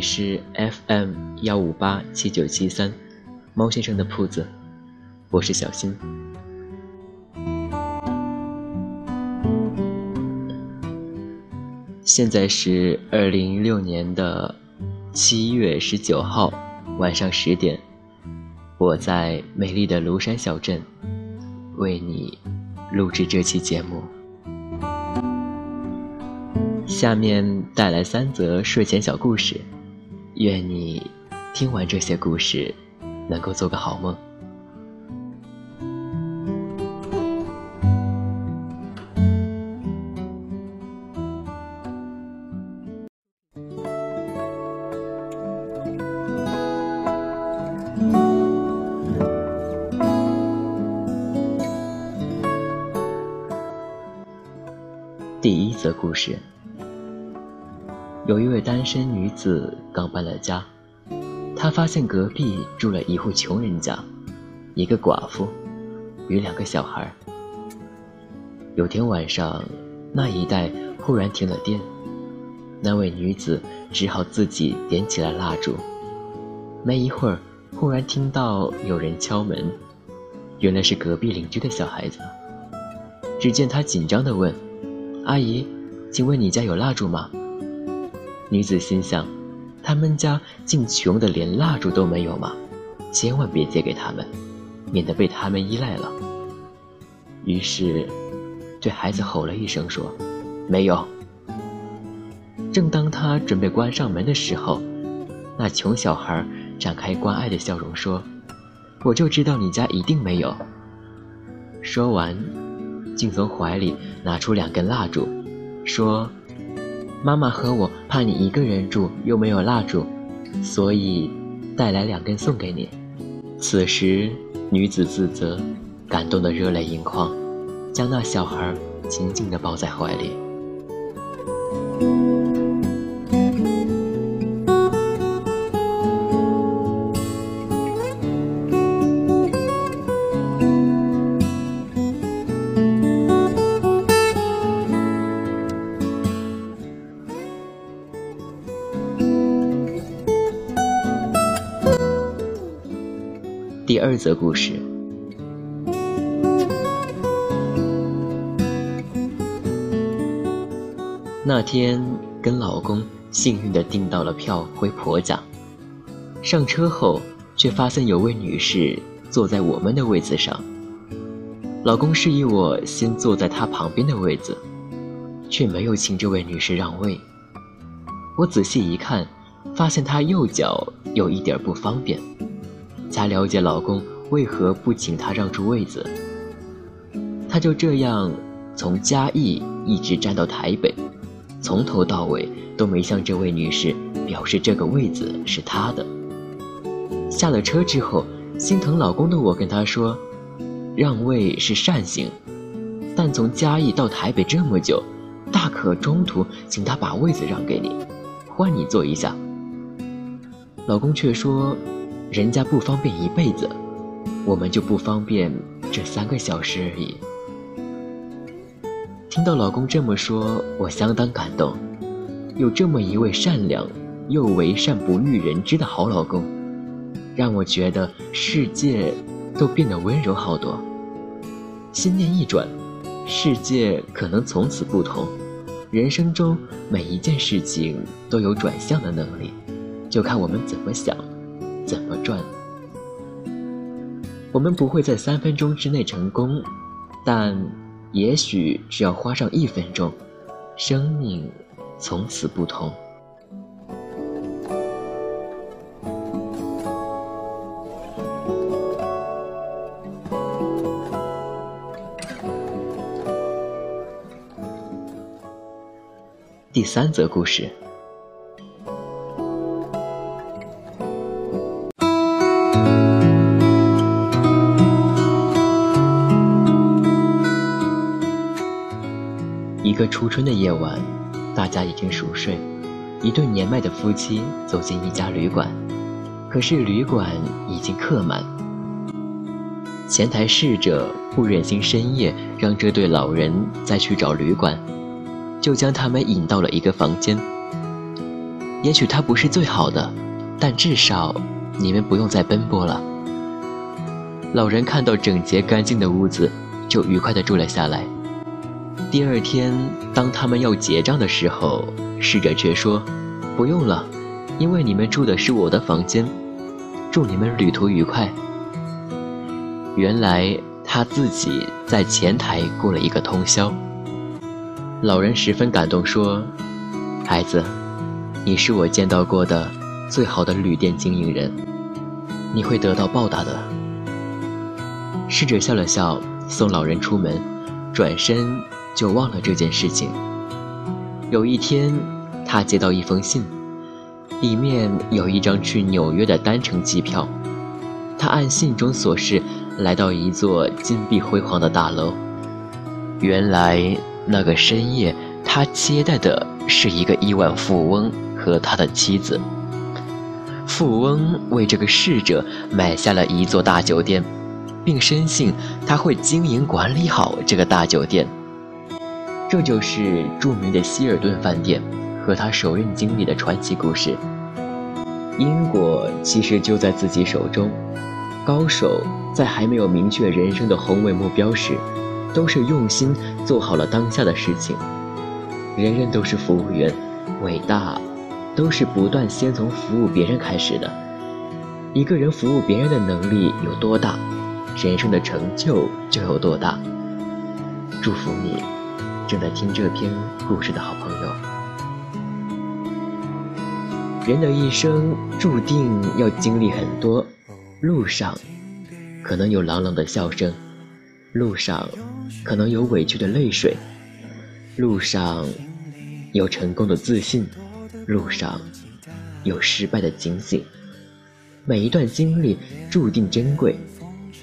是 FM 幺五八七九七三，猫先生的铺子，我是小新。现在是二零一六年的七月十九号晚上十点，我在美丽的庐山小镇为你录制这期节目。下面带来三则睡前小故事，愿你听完这些故事能够做个好梦。第一则故事。有一位单身女子刚搬了家，她发现隔壁住了一户穷人家，一个寡妇与两个小孩。有天晚上，那一带忽然停了电，那位女子只好自己点起了蜡烛。没一会儿，忽然听到有人敲门，原来是隔壁邻居的小孩子。只见她紧张地问：“阿姨，请问你家有蜡烛吗？”女子心想：“他们家竟穷得连蜡烛都没有吗？千万别借给他们，免得被他们依赖了。”于是，对孩子吼了一声说：“没有。”正当他准备关上门的时候，那穷小孩展开关爱的笑容说：“我就知道你家一定没有。”说完，竟从怀里拿出两根蜡烛，说。妈妈和我怕你一个人住又没有蜡烛，所以带来两根送给你。此时，女子自责，感动得热泪盈眶，将那小孩紧紧地抱在怀里。二则故事。那天跟老公幸运的订到了票回婆家，上车后却发现有位女士坐在我们的位子上。老公示意我先坐在她旁边的位子，却没有请这位女士让位。我仔细一看，发现她右脚有一点不方便。才了解老公为何不请她让出位子。他就这样从嘉义一直站到台北，从头到尾都没向这位女士表示这个位子是她的。下了车之后，心疼老公的我跟他说：“让位是善行，但从嘉义到台北这么久，大可中途请他把位子让给你，换你坐一下。”老公却说。人家不方便一辈子，我们就不方便这三个小时而已。听到老公这么说，我相当感动。有这么一位善良又为善不欲人知的好老公，让我觉得世界都变得温柔好多。心念一转，世界可能从此不同。人生中每一件事情都有转向的能力，就看我们怎么想。怎么转？我们不会在三分钟之内成功，但也许只要花上一分钟，生命从此不同。第三则故事。初春的夜晚，大家已经熟睡。一对年迈的夫妻走进一家旅馆，可是旅馆已经客满。前台侍者不忍心深夜让这对老人再去找旅馆，就将他们引到了一个房间。也许它不是最好的，但至少你们不用再奔波了。老人看到整洁干净的屋子，就愉快地住了下来。第二天，当他们要结账的时候，侍者却说：“不用了，因为你们住的是我的房间。祝你们旅途愉快。”原来他自己在前台过了一个通宵。老人十分感动，说：“孩子，你是我见到过的最好的旅店经营人，你会得到报答的。”侍者笑了笑，送老人出门，转身就忘了这件事情。有一天，他接到一封信，里面有一张去纽约的单程机票。他按信中所示，来到一座金碧辉煌的大楼。原来那个深夜，他接待的是一个亿万富翁和他的妻子。富翁为这个逝者买下了一座大酒店。并深信他会经营管理好这个大酒店。这就是著名的希尔顿饭店和他首任经理的传奇故事。因果其实就在自己手中。高手在还没有明确人生的宏伟目标时，都是用心做好了当下的事情。人人都是服务员，伟大都是不断先从服务别人开始的。一个人服务别人的能力有多大？人生的成就就有多大？祝福你，正在听这篇故事的好朋友。人的一生注定要经历很多，路上可能有朗朗的笑声，路上可能有委屈的泪水，路上有成功的自信，路上有失败的警醒。每一段经历注定珍贵。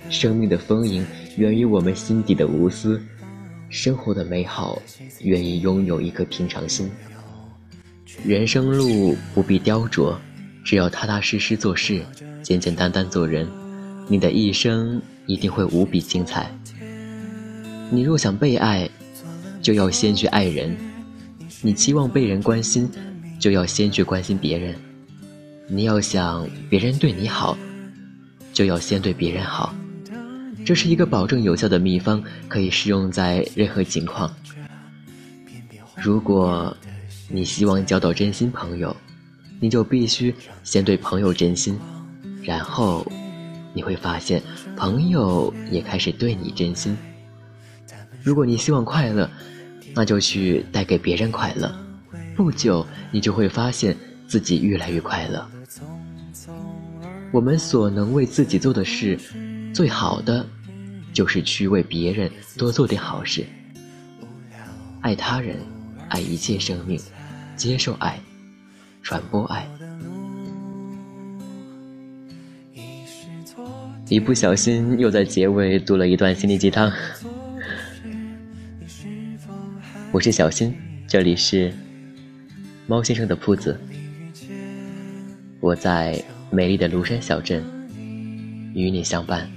生命的丰盈源于我们心底的无私，生活的美好愿意拥有一颗平常心。人生路不必雕琢，只要踏踏实实做事，简简单单做人，你的一生一定会无比精彩。你若想被爱，就要先去爱人；你期望被人关心，就要先去关心别人；你要想别人对你好，就要先对别人好。这是一个保证有效的秘方，可以适用在任何情况。如果你希望交到真心朋友，你就必须先对朋友真心，然后你会发现朋友也开始对你真心。如果你希望快乐，那就去带给别人快乐，不久你就会发现自己越来越快乐。我们所能为自己做的事，最好的。就是去为别人多做点好事，爱他人，爱一切生命，接受爱，传播爱。一不小心又在结尾读了一段心灵鸡汤。我是小新，这里是猫先生的铺子，我在美丽的庐山小镇与你相伴。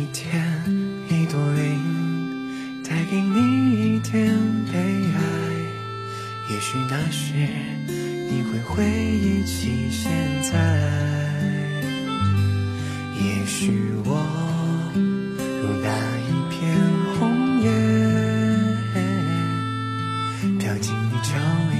一天一朵云带给你一点悲哀。也许那时你会回忆起现在也许我如那一片红叶飘进你抽屉